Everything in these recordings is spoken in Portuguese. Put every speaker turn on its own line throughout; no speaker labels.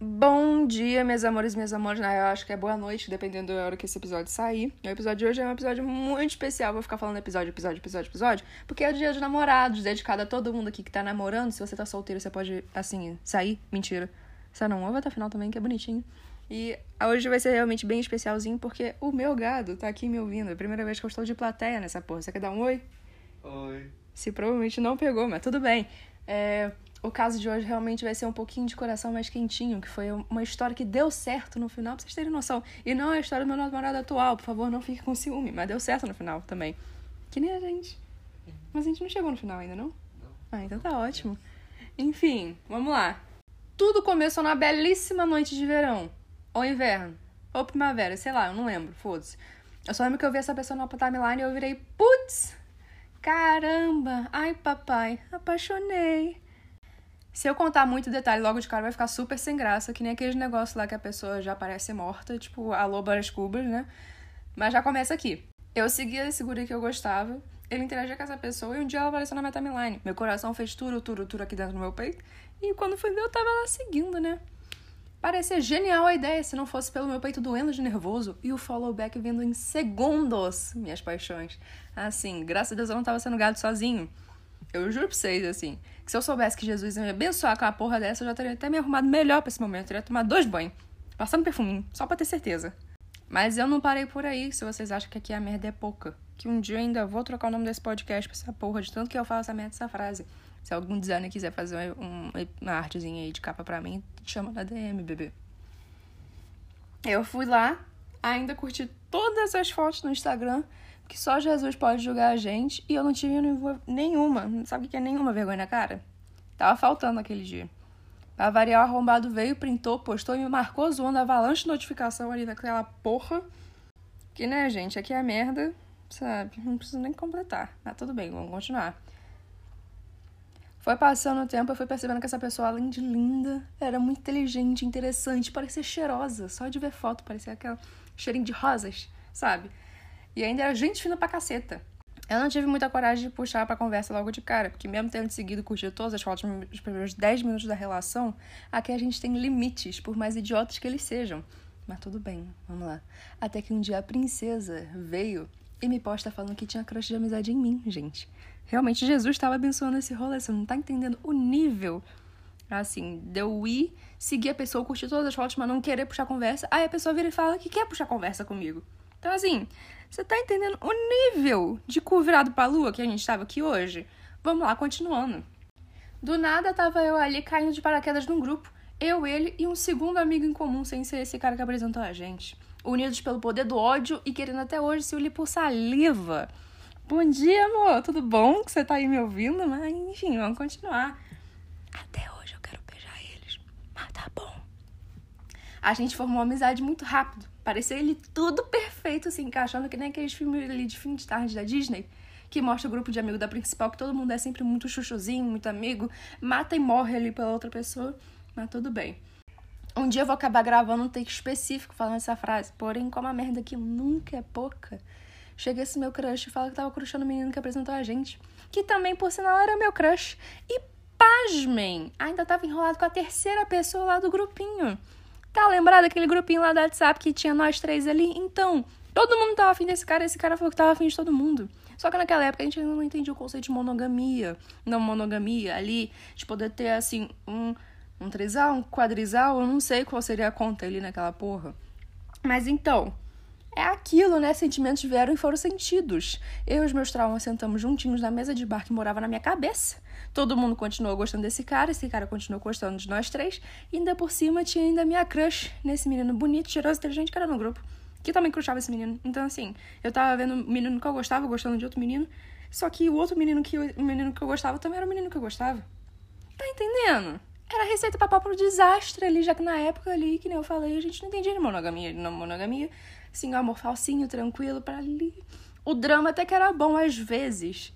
Bom dia, meus amores minhas amores. Né? Eu acho que é boa noite, dependendo da hora que esse episódio sair. O episódio de hoje é um episódio muito especial. Vou ficar falando episódio, episódio, episódio, episódio. Porque é o dia dos namorados, dedicado a todo mundo aqui que tá namorando. Se você tá solteiro, você pode, assim, sair. Mentira. Você não ouve até o final também, que é bonitinho. E hoje vai ser realmente bem especialzinho, porque o meu gado tá aqui me ouvindo. É a primeira vez que eu estou de plateia nessa porra. Você quer dar um oi?
Oi.
Se provavelmente não pegou, mas tudo bem. É, o caso de hoje realmente vai ser um pouquinho de coração mais quentinho, que foi uma história que deu certo no final, pra vocês terem noção. E não é a história do meu namorado atual, por favor, não fique com ciúme, mas deu certo no final também. Que nem a gente. Mas a gente não chegou no final ainda, não? Ah, então tá ótimo. Enfim, vamos lá. Tudo começou na belíssima noite de verão. Ou inverno. Ou primavera, sei lá, eu não lembro, foda-se. Eu só lembro que eu vi essa pessoa na timeline e eu virei, putz, caramba, ai papai, apaixonei. Se eu contar muito detalhe logo de cara, vai ficar super sem graça, que nem aqueles negócios lá que a pessoa já parece morta, tipo a loba das cubas, né? Mas já começa aqui. Eu seguia esse guri que eu gostava, ele interagia com essa pessoa e um dia ela apareceu na minha timeline. Meu coração fez turo, turo, turo aqui dentro do meu peito. E quando fui ver, eu tava lá seguindo, né? Parecia genial a ideia se não fosse pelo meu peito doendo de nervoso e o follow back vindo em segundos, minhas paixões. Assim, graças a Deus eu não tava sendo gado sozinho. Eu juro pra vocês, assim, que se eu soubesse que Jesus ia me abençoar com uma porra dessa, eu já teria até me arrumado melhor pra esse momento. Eu teria tomado dois banhos, passando perfuminho, só pra ter certeza. Mas eu não parei por aí, se vocês acham que aqui a merda é pouca. Que um dia eu ainda vou trocar o nome desse podcast pra essa porra, de tanto que eu falo essa merda dessa frase. Se algum designer quiser fazer um, uma artezinha aí de capa pra mim, chama na DM, bebê. Eu fui lá, ainda curti todas as fotos no Instagram, que só Jesus pode julgar a gente, e eu não tive nenhuma, sabe o que é nenhuma vergonha na cara? Tava faltando aquele dia. Pra variar, o arrombado veio, printou, postou e me marcou zoando avalanche de notificação ali naquela porra. Que, né, gente, aqui é merda, sabe? Não preciso nem completar. Mas tudo bem, vamos continuar. Foi passando o tempo, eu fui percebendo que essa pessoa, além de linda, era muito inteligente, interessante, parecia cheirosa. Só de ver foto, parecia aquela cheirinho de rosas, sabe? E ainda era gente fina pra caceta. Eu não tive muita coragem de puxar pra conversa logo de cara, porque mesmo tendo seguido e curtido todas as fotos nos primeiros 10 minutos da relação, aqui a gente tem limites, por mais idiotas que eles sejam. Mas tudo bem, vamos lá. Até que um dia a princesa veio e me posta falando que tinha crush de amizade em mim, gente. Realmente Jesus estava abençoando esse rolê, você não tá entendendo o nível. Assim, deu ir, seguir a pessoa, curtir todas as fotos, mas não querer puxar conversa. Aí a pessoa vira e fala que quer puxar conversa comigo. Então, assim, você tá entendendo o nível de cu virado pra lua que a gente tava aqui hoje? Vamos lá, continuando. Do nada tava eu ali caindo de paraquedas num grupo. Eu, ele e um segundo amigo em comum, sem ser esse cara que apresentou a gente. Unidos pelo poder do ódio e querendo até hoje se unir por saliva. Bom dia, amor. Tudo bom que você tá aí me ouvindo? Mas, enfim, vamos continuar. Até hoje eu quero beijar eles. Mas tá bom. A gente formou uma amizade muito rápido. Parecia ele tudo perfeito, assim, encaixando que nem aqueles filmes ali de fim de tarde da Disney. Que mostra o grupo de amigos da principal, que todo mundo é sempre muito chuchuzinho, muito amigo, mata e morre ali pela outra pessoa, mas tudo bem. Um dia eu vou acabar gravando um take específico falando essa frase, porém, como a merda aqui nunca é pouca, Chega esse meu crush e fala que tava crushando o menino que apresentou a gente. Que também, por sinal, era meu crush. E pasmem, ainda tava enrolado com a terceira pessoa lá do grupinho. Tá lembrado aquele grupinho lá do WhatsApp que tinha nós três ali? Então, todo mundo tava afim desse cara, esse cara falou que tava afim de todo mundo. Só que naquela época a gente ainda não entendia o conceito de monogamia. Não monogamia ali, de poder ter assim, um, um trisal, um quadrisal, eu não sei qual seria a conta ali naquela porra. Mas então, é aquilo, né? Sentimentos vieram e foram sentidos. Eu e os meus traumas sentamos juntinhos na mesa de bar que morava na minha cabeça. Todo mundo continuou gostando desse cara, esse cara continuou gostando de nós três. E ainda por cima tinha ainda minha crush nesse menino bonito, cheiroso, inteligente que era no grupo. Que também crushava esse menino. Então, assim, eu tava vendo o menino que eu gostava, gostando de outro menino. Só que o outro menino que, o menino que eu gostava também era o menino que eu gostava. Tá entendendo? Era receita pra pro desastre ali, já que na época ali, que nem eu falei, a gente não entendia de monogamia, de não monogamia assim, um amor falsinho, tranquilo, para ali. O drama até que era bom às vezes.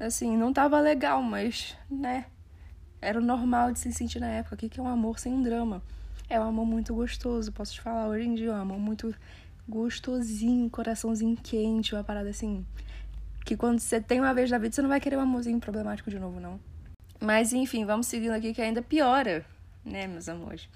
Assim, não tava legal, mas, né? Era o normal de se sentir na época. O que é um amor sem um drama? É um amor muito gostoso, posso te falar. Hoje em dia é um amor muito gostosinho, coraçãozinho quente, uma parada assim. Que quando você tem uma vez na vida, você não vai querer um amorzinho problemático de novo, não. Mas enfim, vamos seguindo aqui que ainda piora, né, meus amores?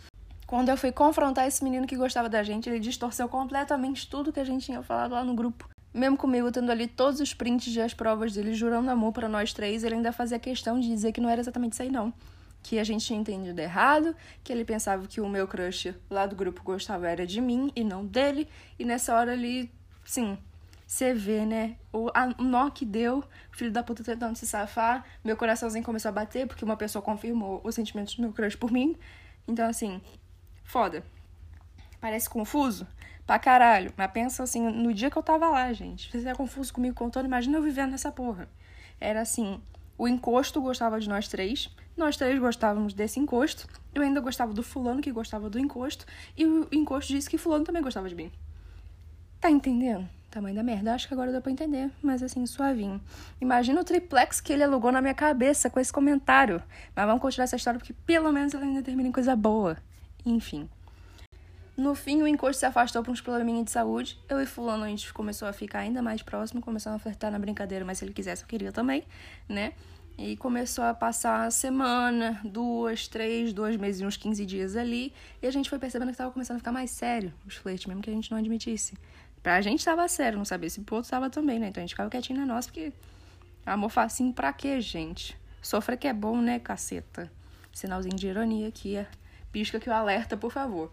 Quando eu fui confrontar esse menino que gostava da gente, ele distorceu completamente tudo que a gente tinha falado lá no grupo. Mesmo comigo tendo ali todos os prints das provas dele jurando amor para nós três, ele ainda fazia questão de dizer que não era exatamente isso aí, não. Que a gente tinha entendido errado, que ele pensava que o meu crush lá do grupo gostava era de mim e não dele. E nessa hora ali, sim, você vê, né? O, o nó que deu, o filho da puta tentando se safar, meu coraçãozinho começou a bater porque uma pessoa confirmou os sentimentos do meu crush por mim. Então, assim, foda. Parece confuso? Pra caralho. Mas pensa assim, no dia que eu tava lá, gente. Você é confuso comigo contando, imagina eu vivendo nessa porra. Era assim, o encosto gostava de nós três, nós três gostávamos desse encosto, eu ainda gostava do fulano que gostava do encosto, e o encosto disse que fulano também gostava de mim. Tá entendendo? Tamanho da merda. Acho que agora deu pra entender, mas assim, suavinho. Imagina o triplex que ele alugou na minha cabeça com esse comentário. Mas vamos continuar essa história porque pelo menos ela ainda termina em coisa boa. Enfim. No fim, o encosto se afastou por uns probleminhas de saúde. Eu e fulano, a gente começou a ficar ainda mais próximo, começou a flertar na brincadeira, mas se ele quisesse, eu queria também, né? E começou a passar semana, duas, três, dois meses e uns 15 dias ali. E a gente foi percebendo que tava começando a ficar mais sério os flertes, mesmo que a gente não admitisse. Pra gente tava sério, não sabia se pro outro tava também, né? Então a gente ficava quietinho na nossa, porque amor facinho pra quê, gente? Sofrer que é bom, né, caceta? Sinalzinho de ironia aqui, é. pisca que o alerta, por favor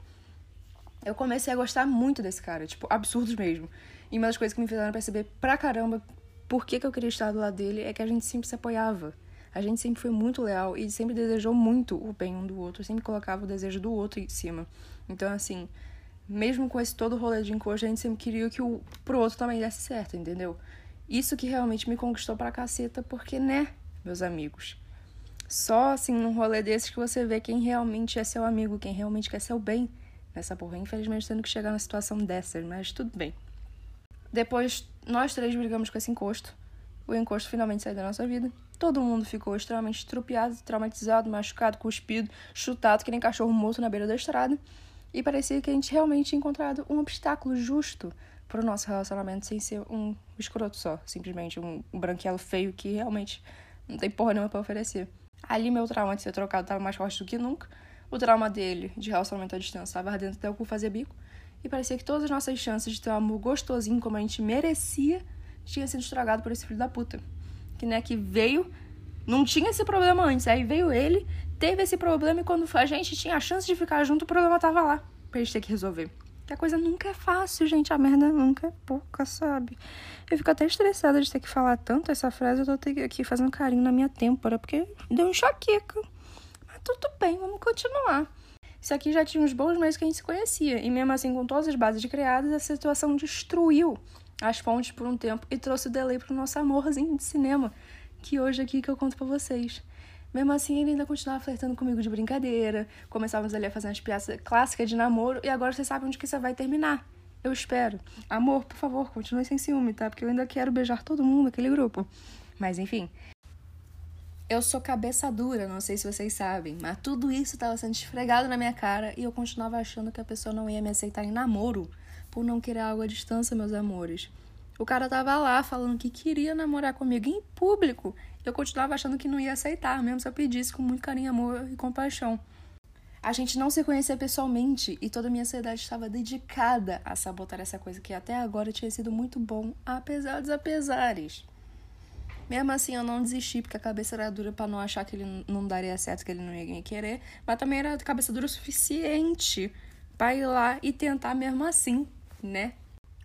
eu comecei a gostar muito desse cara, tipo, absurdos mesmo. E uma das coisas que me fizeram perceber pra caramba por que, que eu queria estar do lado dele é que a gente sempre se apoiava. A gente sempre foi muito leal e sempre desejou muito o bem um do outro, sempre colocava o desejo do outro em cima. Então, assim, mesmo com esse todo rolê de encosto, a gente sempre queria que o pro outro também desse certo, entendeu? Isso que realmente me conquistou pra caceta, porque, né, meus amigos? Só assim, num rolê desses que você vê quem realmente é seu amigo, quem realmente quer seu bem nessa porra. Infelizmente, tendo que chegar numa situação dessas, mas tudo bem. Depois, nós três brigamos com esse encosto. O encosto finalmente saiu da nossa vida. Todo mundo ficou extremamente estrupiado, traumatizado, machucado, cuspido, chutado, que nem cachorro morto na beira da estrada. E parecia que a gente realmente tinha encontrado um obstáculo justo para o nosso relacionamento, sem ser um escroto só. Simplesmente um branquelo feio que realmente não tem porra nenhuma para oferecer. Ali, meu trauma de ser trocado estava mais forte do que nunca. O trauma dele, de relacionamento à distância, estava ardendo até o cu fazer bico. E parecia que todas as nossas chances de ter um amor gostosinho como a gente merecia tinha sido estragado por esse filho da puta. Que, né, que veio, não tinha esse problema antes. Aí veio ele, teve esse problema e quando a gente tinha a chance de ficar junto, o problema tava lá pra gente ter que resolver. Que a coisa nunca é fácil, gente. A merda nunca é pouca, sabe? Eu fico até estressada de ter que falar tanto essa frase. Eu tô aqui fazendo carinho na minha têmpora, porque deu um enxaqueca tudo bem, vamos continuar. Isso aqui já tinha uns bons meses que a gente se conhecia, e mesmo assim, com todas as bases criadas, a situação destruiu as fontes por um tempo e trouxe o delay pro nosso amorzinho de cinema, que hoje aqui que eu conto pra vocês. Mesmo assim, ele ainda continuava flertando comigo de brincadeira, começávamos ali a fazer umas piadas clássicas de namoro, e agora vocês sabem onde que isso vai terminar. Eu espero. Amor, por favor, continue sem ciúme, tá? Porque eu ainda quero beijar todo mundo naquele grupo. Mas enfim, eu sou cabeça dura, não sei se vocês sabem, mas tudo isso estava sendo esfregado na minha cara e eu continuava achando que a pessoa não ia me aceitar em namoro por não querer algo à distância, meus amores. O cara tava lá falando que queria namorar comigo em público. Eu continuava achando que não ia aceitar, mesmo se eu pedisse com muito carinho, amor e compaixão. A gente não se conhecia pessoalmente e toda a minha ansiedade estava dedicada a sabotar essa coisa que até agora tinha sido muito bom, apesar dos apesares. Mesmo assim, eu não desisti, porque a cabeça era dura para não achar que ele não daria certo, que ele não ia querer. Mas também era cabeça dura o suficiente para ir lá e tentar mesmo assim, né?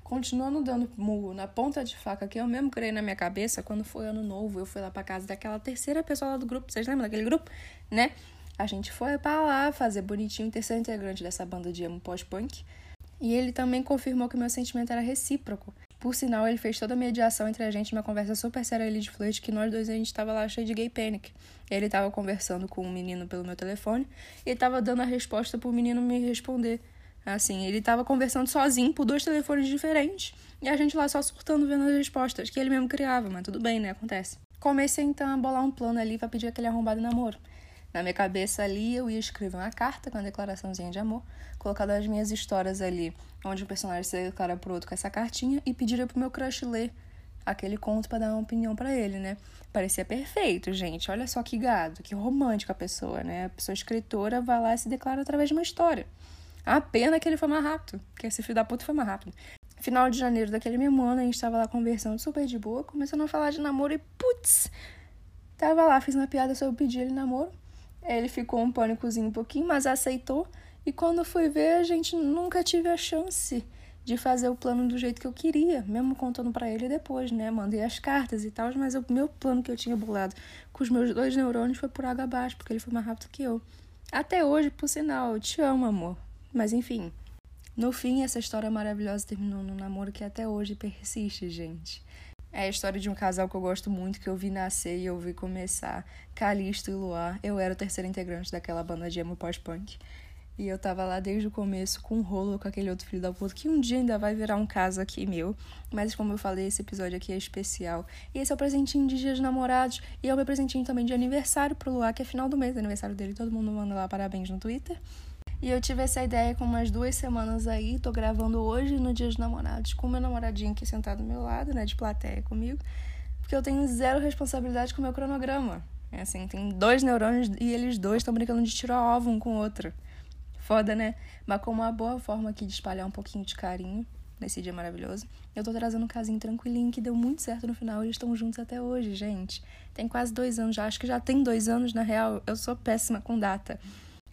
Continuando dando murro na ponta de faca que eu mesmo criei na minha cabeça, quando foi ano novo, eu fui lá pra casa daquela terceira pessoa lá do grupo. Vocês lembram daquele grupo? Né? A gente foi para lá fazer bonitinho o terceiro integrante dessa banda de emo pós-punk. E ele também confirmou que meu sentimento era recíproco. Por sinal, ele fez toda a mediação entre a gente, uma conversa super séria ali de flerte, que nós dois a gente tava lá cheio de gay panic. Ele tava conversando com um menino pelo meu telefone e ele tava dando a resposta pro menino me responder. Assim, ele tava conversando sozinho por dois telefones diferentes e a gente lá só surtando vendo as respostas, que ele mesmo criava, mas tudo bem, né? Acontece. Comecei então a bolar um plano ali para pedir aquele arrombado namoro. Na minha cabeça ali, eu ia escrever uma carta com uma declaraçãozinha de amor, colocar as minhas histórias ali, onde o personagem se declara pro outro com essa cartinha, e pediria pro meu crush ler aquele conto para dar uma opinião para ele, né? Parecia perfeito, gente. Olha só que gado, que romântica a pessoa, né? A pessoa escritora vai lá e se declara através de uma história. A pena que ele foi mais rápido, que esse filho da puta foi mais rápido. Final de janeiro daquele mesmo ano, a gente tava lá conversando super de boa, começando a falar de namoro e putz, tava lá, fiz uma piada sobre pedir ele namoro. Ele ficou um pânicozinho um pouquinho, mas aceitou. E quando fui ver, a gente nunca tive a chance de fazer o plano do jeito que eu queria, mesmo contando para ele depois, né? Mandei as cartas e tal, mas o meu plano que eu tinha bolado com os meus dois neurônios foi por água abaixo, porque ele foi mais rápido que eu. Até hoje, por sinal, eu te amo, amor. Mas enfim, no fim, essa história maravilhosa terminou num namoro que até hoje persiste, gente. É a história de um casal que eu gosto muito, que eu vi nascer e eu vi começar. Calisto e Luar. Eu era o terceiro integrante daquela banda de emo pós-punk. E eu tava lá desde o começo com um rolo com aquele outro filho da puta, que um dia ainda vai virar um caso aqui meu. Mas como eu falei, esse episódio aqui é especial. E esse é o presentinho de Dia dos Namorados. E é o meu presentinho também de aniversário pro Luar, que é final do mês, é aniversário dele. Todo mundo manda lá parabéns no Twitter. E eu tive essa ideia com umas duas semanas aí. Tô gravando hoje no Dia dos Namorados com meu namoradinho aqui sentado do meu lado, né? De plateia comigo. Porque eu tenho zero responsabilidade com o meu cronograma. É assim, tem dois neurônios e eles dois estão brincando de tirar ovo um com o outro. Foda, né? Mas como uma boa forma aqui de espalhar um pouquinho de carinho nesse dia maravilhoso, eu tô trazendo um casinho tranquilinho que deu muito certo no final. Eles estão juntos até hoje, gente. Tem quase dois anos já. Acho que já tem dois anos, na real. Eu sou péssima com data.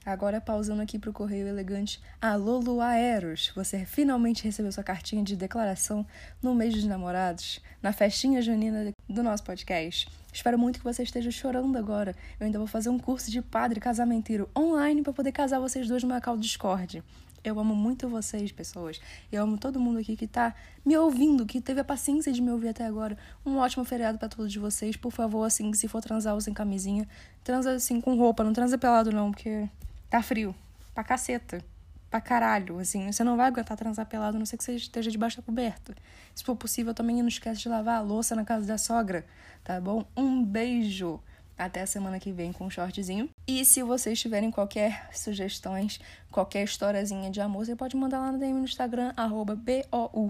Agora, pausando aqui pro correio elegante. Alô, Luaeros! Você finalmente recebeu sua cartinha de declaração no mês dos namorados, na festinha junina do nosso podcast. Espero muito que você esteja chorando agora. Eu ainda vou fazer um curso de padre casamenteiro online para poder casar vocês dois no Macau Discord. Eu amo muito vocês, pessoas. Eu amo todo mundo aqui que tá me ouvindo, que teve a paciência de me ouvir até agora. Um ótimo feriado para todos vocês. Por favor, assim, se for transar, usem camisinha. Transa assim com roupa, não transa pelado não, porque tá frio. Pra caceta pra caralho, assim. Você não vai aguentar transar pelado, a não ser que você esteja debaixo da coberta. Se for possível, também não esquece de lavar a louça na casa da sogra, tá bom? Um beijo! Até a semana que vem com um shortzinho. E se vocês tiverem qualquer sugestões, qualquer historiazinha de amor, você pode mandar lá no DM no Instagram, arroba B-O-U-R-R-B-O-N,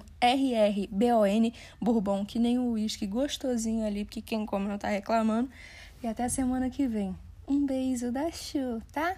bourbon, que nem o uísque gostosinho ali, porque quem come não tá reclamando. E até a semana que vem. Um beijo da Chu, tá?